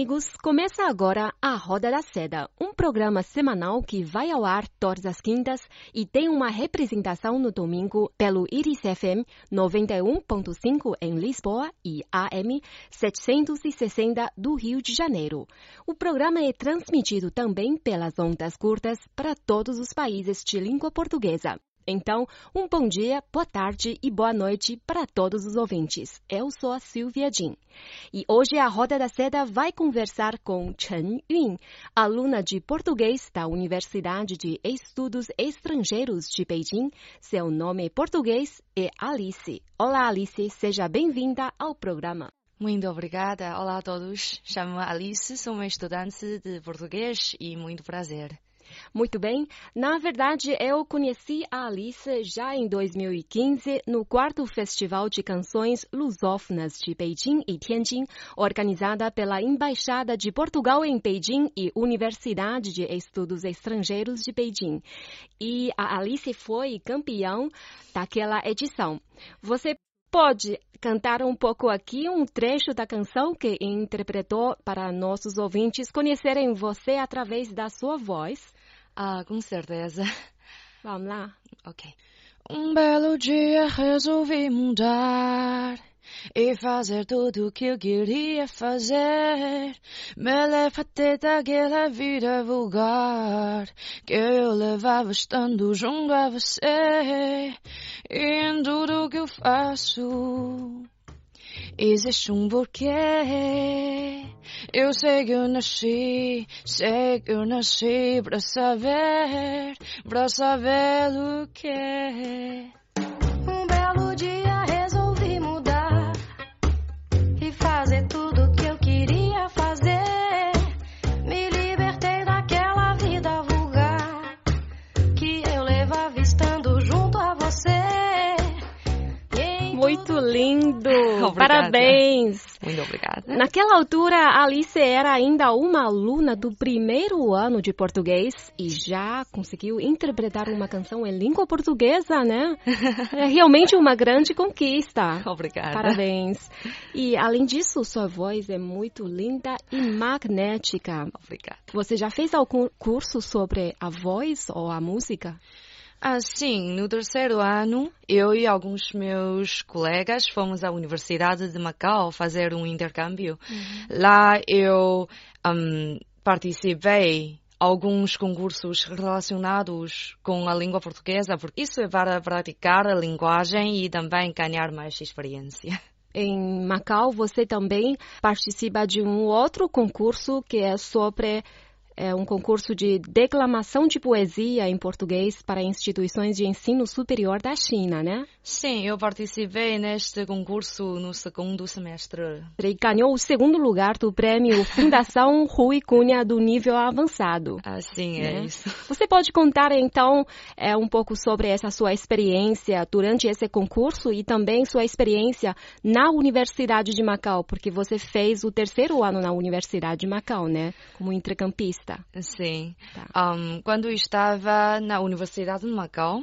Amigos! Começa agora a Roda da Seda, um programa semanal que vai ao ar todas as quintas e tem uma representação no domingo pelo Iris FM 91.5 em Lisboa e AM 760 do Rio de Janeiro. O programa é transmitido também pelas ondas curtas para todos os países de língua portuguesa. Então, um bom dia, boa tarde e boa noite para todos os ouvintes. Eu sou a Silvia Jin. E hoje a Roda da Seda vai conversar com Chen Yun, aluna de português da Universidade de Estudos Estrangeiros de Beijing. Seu nome português é Alice. Olá, Alice, seja bem-vinda ao programa. Muito obrigada. Olá a todos. Chamo-me Alice, sou uma estudante de português e muito prazer. Muito bem. Na verdade, eu conheci a Alice já em 2015 no quarto Festival de Canções Lusófonas de Beijing e Tianjin, organizada pela Embaixada de Portugal em Beijing e Universidade de Estudos Estrangeiros de Beijing. E a Alice foi campeã daquela edição. Você pode cantar um pouco aqui um trecho da canção que interpretou para nossos ouvintes conhecerem você através da sua voz? Ah, com certeza. Vamos lá. Ok. Um belo dia resolvi mudar e fazer tudo o que eu queria fazer. Me levantei daquela vida vulgar que eu levava estando junto a você. E em tudo que eu faço existe um porquê. Eu sei que eu nasci, sei que eu nasci para saber, para saber o que é. Parabéns! Muito obrigada. Naquela altura, Alice era ainda uma aluna do primeiro ano de português e já conseguiu interpretar uma canção em língua portuguesa, né? É realmente uma grande conquista. Obrigada. Parabéns. E além disso, sua voz é muito linda e magnética. Obrigada. Você já fez algum curso sobre a voz ou a música? Ah, sim, no terceiro ano, eu e alguns meus colegas fomos à Universidade de Macau fazer um intercâmbio. Lá eu hum, participei alguns concursos relacionados com a língua portuguesa, porque isso é para praticar a linguagem e também ganhar mais experiência. Em Macau, você também participa de um outro concurso que é sobre é, um concurso de declamação de poesia em português para instituições de ensino superior da China, né? Sim, eu participei neste concurso no segundo semestre. E ganhou o segundo lugar do prêmio Fundação Rui Cunha do nível avançado. Ah, sim, é né? isso. Você pode contar então é, um pouco sobre essa sua experiência durante esse concurso e também sua experiência na Universidade de Macau, porque você fez o terceiro ano na Universidade de Macau, né? Como intercampista. Sim. Tá. Um, quando estava na Universidade de Macau,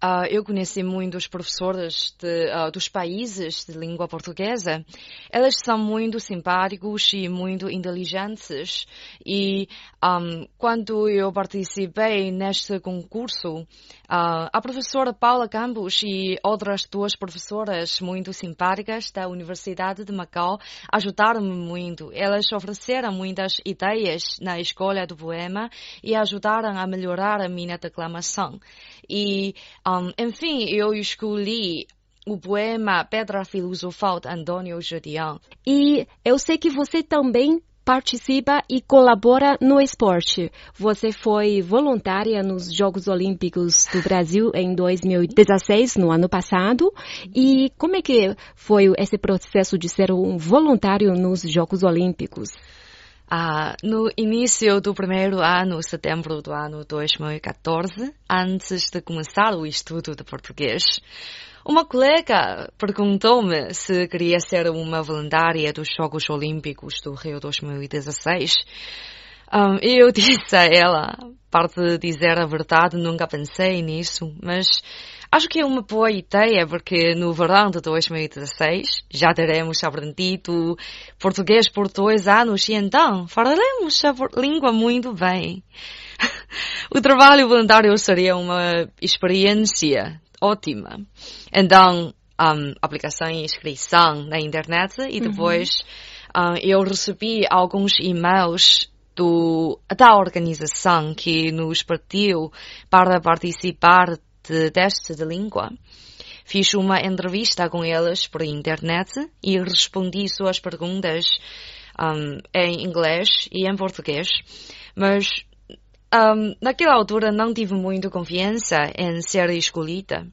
ah, eu conheci muitos professores de, ah, dos países de língua portuguesa. Eles são muito simpáticos e muito inteligentes. E um, quando eu participei neste concurso, ah, a professora Paula Campos e outras duas professoras muito simpáticas da Universidade de Macau ajudaram-me muito. Elas ofereceram muitas ideias na do poema e ajudaram a melhorar a minha declamação. E, um, enfim, eu escolhi o poema Pedra Filosofal de Antônio Judião. E eu sei que você também participa e colabora no esporte. Você foi voluntária nos Jogos Olímpicos do Brasil em 2016, no ano passado. E como é que foi esse processo de ser um voluntário nos Jogos Olímpicos? Ah, no início do primeiro ano, setembro do ano 2014, antes de começar o estudo de português, uma colega perguntou-me se queria ser uma voluntária dos Jogos Olímpicos do Rio 2016. Um, eu disse a ela, parte de dizer a verdade, nunca pensei nisso, mas acho que é uma boa ideia porque no verão de 2016 já teremos aprendido português por dois anos e então falaremos a língua muito bem. o trabalho voluntário seria uma experiência ótima. Então, um, aplicação e inscrição na internet e depois uhum. um, eu recebi alguns e-mails do, da organização que nos pediu para participar de teste de língua. Fiz uma entrevista com eles por internet e respondi suas perguntas um, em inglês e em português, mas um, naquela altura não tive muita confiança em ser escolhida.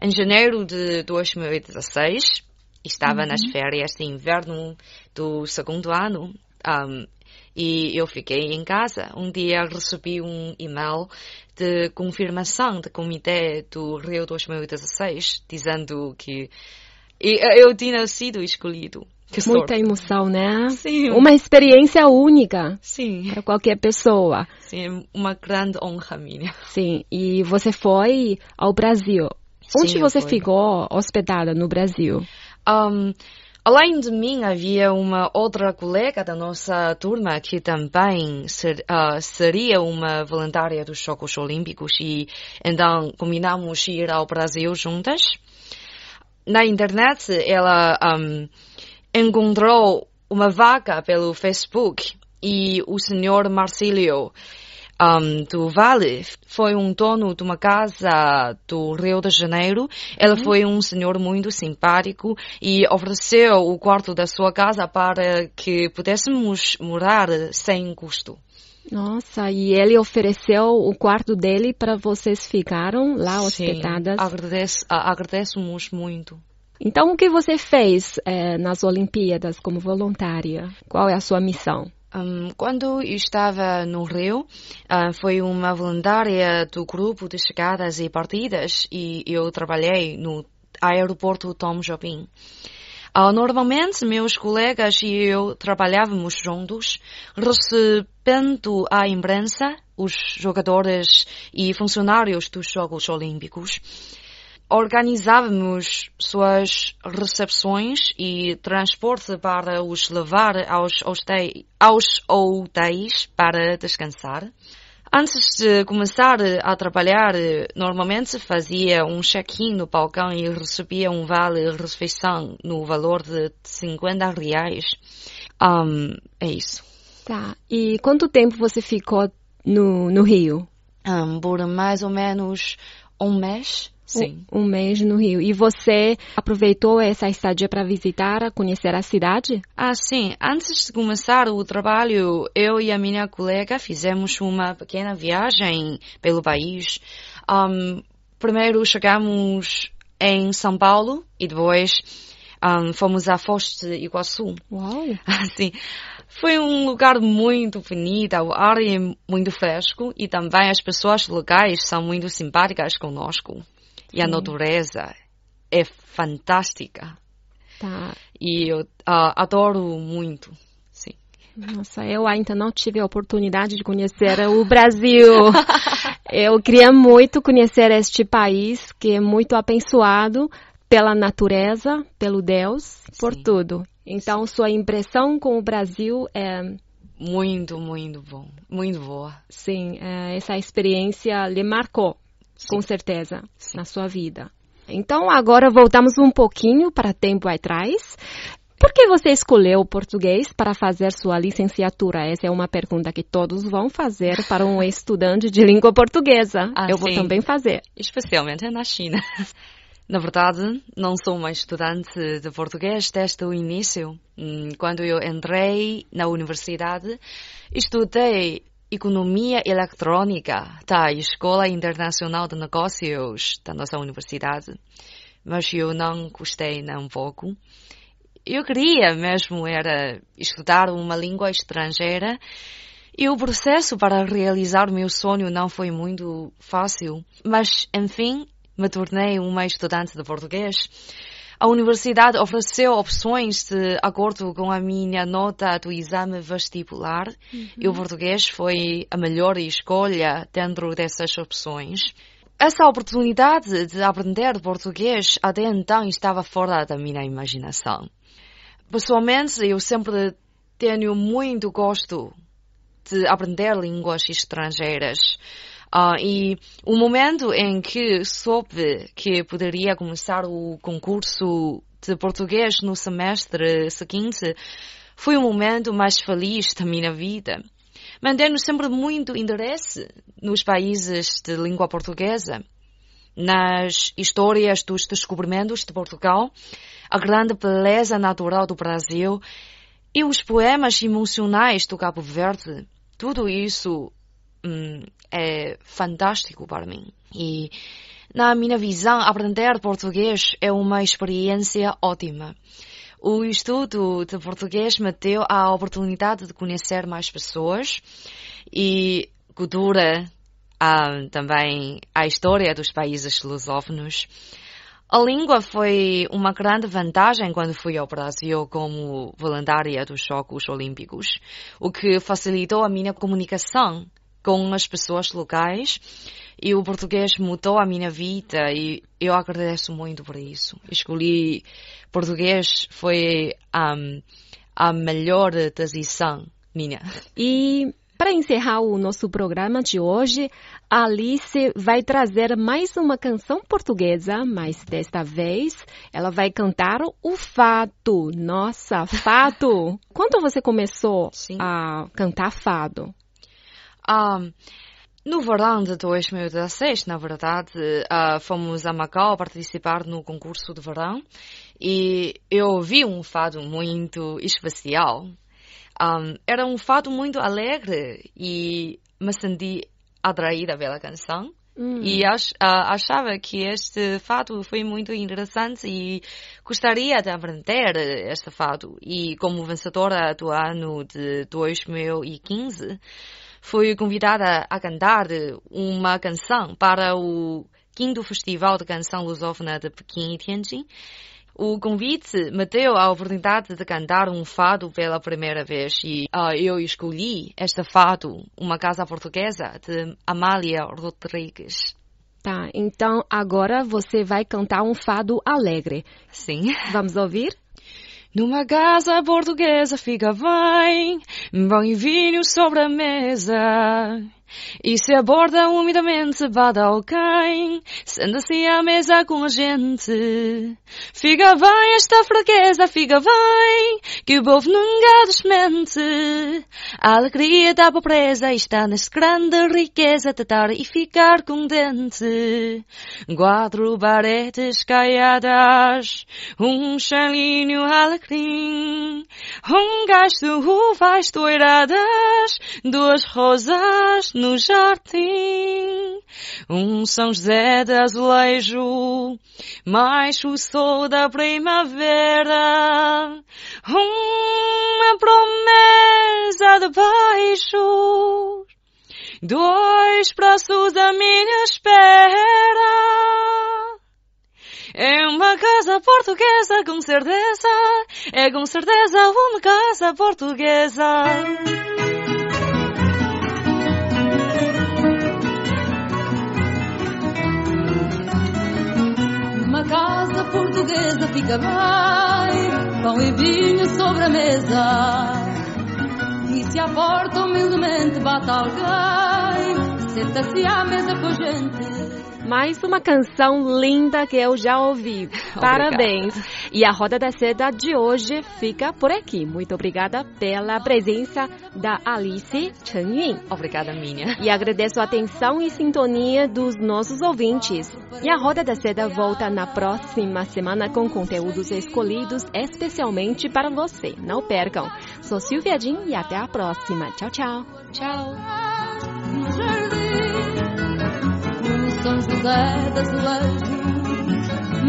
Em janeiro de 2016, estava uhum. nas férias de inverno do segundo ano um, e eu fiquei em casa. Um dia recebi um e-mail de confirmação do comitê do Rio 2016 dizendo que eu tinha sido escolhido. Muita emoção, né? Sim. Uma experiência única. Sim. Para qualquer pessoa. Sim, uma grande honra minha. Sim. E você foi ao Brasil. Sim, Onde você ficou hospedada no Brasil? Um, além de mim, havia uma outra colega da nossa turma que também ser, uh, seria uma voluntária dos Jogos Olímpicos e então combinamos ir ao Brasil juntas. Na internet, ela um, encontrou uma vaga pelo Facebook e o senhor Marcílio um, do Vale foi um dono de uma casa do Rio de Janeiro. Ele uhum. foi um senhor muito simpático e ofereceu o quarto da sua casa para que pudéssemos morar sem custo. Nossa, e ele ofereceu o quarto dele para vocês ficaram lá hospedadas? Sim, agradeço, agradecemos muito. Então, o que você fez é, nas Olimpíadas como voluntária? Qual é a sua missão? Um, quando estava no Rio, uh, foi uma voluntária do grupo de chegadas e partidas e eu trabalhei no aeroporto Tom Jobim. Uh, normalmente, meus colegas e eu trabalhávamos juntos, recebendo a imprensa, os jogadores e funcionários dos Jogos Olímpicos organizávamos suas recepções e transporte para os levar aos, hotéis, aos hotéis para descansar. Antes de começar a trabalhar, normalmente fazia um check-in no balcão e recebia um vale-refeição no valor de 50 reais. Um, é isso. Tá. E quanto tempo você ficou no, no Rio? Um, por mais ou menos um mês. Sim. Um, um, mês no Rio. E você aproveitou essa estadia para visitar, conhecer a cidade? Ah, sim. Antes de começar o trabalho, eu e a minha colega fizemos uma pequena viagem pelo país. Um, primeiro chegamos em São Paulo e depois um, fomos a Foz de Iguaçu. Uau! Assim, foi um lugar muito bonito, o ar é muito fresco e também as pessoas locais são muito simpáticas conosco. E a natureza é fantástica. Tá. E eu uh, adoro muito. Sim. Nossa, eu ainda não tive a oportunidade de conhecer o Brasil. eu queria muito conhecer este país que é muito abençoado pela natureza, pelo Deus, por Sim. tudo. Então, Sim. sua impressão com o Brasil é muito, muito bom, muito boa. Sim, é, essa experiência lhe marcou com certeza, Sim. na sua vida. Então, agora voltamos um pouquinho para tempo atrás. Por que você escolheu o português para fazer sua licenciatura? Essa é uma pergunta que todos vão fazer para um estudante de língua portuguesa. Ah, Eu vou também fazer. Especialmente na China. Na verdade, não sou uma estudante de português desde o início. Hum, quando eu entrei na universidade, estudei Economia Eletrônica da Escola Internacional de Negócios da nossa universidade. Mas eu não gostei nem um pouco. eu queria mesmo era estudar uma língua estrangeira e o processo para realizar o meu sonho não foi muito fácil, mas enfim me tornei uma estudante de português. A universidade ofereceu opções de acordo com a minha nota do exame vestibular uhum. e o português foi a melhor escolha dentro dessas opções. Essa oportunidade de aprender português até então estava fora da minha imaginação. Pessoalmente, eu sempre tenho muito gosto de aprender línguas estrangeiras. Uh, e o momento em que soube que poderia começar o concurso de português no semestre seguinte foi o momento mais feliz da minha vida. Mantenho sempre muito interesse nos países de língua portuguesa, nas histórias dos descobrimentos de Portugal, a grande beleza natural do Brasil e os poemas emocionais do Cabo Verde. Tudo isso hum, é fantástico para mim. E, na minha visão, aprender português é uma experiência ótima. O estudo de português me deu a oportunidade de conhecer mais pessoas e cultura, ah, também a história dos países lusófonos. A língua foi uma grande vantagem quando fui ao Brasil como voluntária dos Jogos Olímpicos, o que facilitou a minha comunicação com as pessoas locais e o português mudou a minha vida e eu agradeço muito por isso. Escolhi português foi um, a melhor decisão minha. E para encerrar o nosso programa de hoje, a Alice vai trazer mais uma canção portuguesa, mas desta vez ela vai cantar o fado. Nossa, fado! Quando você começou Sim. a cantar fado? Um, no verão de 2016, na verdade, uh, fomos a Macau participar no concurso de verão e eu ouvi um fado muito especial um, era um fato muito alegre e me senti atraída pela canção. Hum. E ach, uh, achava que este fato foi muito interessante e gostaria de aprender este fato. E como vencedora do ano de 2015, fui convidada a cantar uma canção para o quinto Festival de Canção Lusófona de Pequim e Tianjin. O convite me deu a oportunidade de cantar um fado pela primeira vez e uh, eu escolhi este fado, Uma Casa Portuguesa, de Amália Rodrigues. Tá, então agora você vai cantar um fado alegre. Sim. Vamos ouvir? Numa casa portuguesa fica bem, pão e vinho sobre a mesa. E se aborda umidamente bada alguém, senta-se à mesa com a gente. Fica bem esta fraqueza, fica bem, que o povo nunca desmente. A alegria da pobreza está nesta grande riqueza dar e ficar contente. Quatro paredes caiadas, um chalinho alecrim, um gasto uvas doiradas, duas rosas no jardim. Um São José de azulejo, mais o sol da primavera. Uma promessa de beijos, dois braços à minha espera. É uma casa portuguesa, com certeza. É com certeza uma casa portuguesa. Casa portuguesa fica bem, pão e vinho sobre a mesa. E se a porta humildemente bate alguém, senta-se à mesa com a gente. Mais uma canção linda que eu já ouvi. Parabéns. E a Roda da Seda de hoje fica por aqui. Muito obrigada pela presença da Alice Chen Yun. Obrigada, minha. E agradeço a atenção e sintonia dos nossos ouvintes. E a Roda da Seda volta na próxima semana com conteúdos escolhidos especialmente para você. Não percam. Sou Silvia Jin e até a próxima. Tchau, tchau. Tchau. São José das Leis,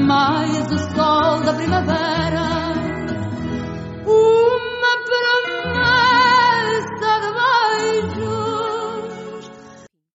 mais o sol da primavera. Uma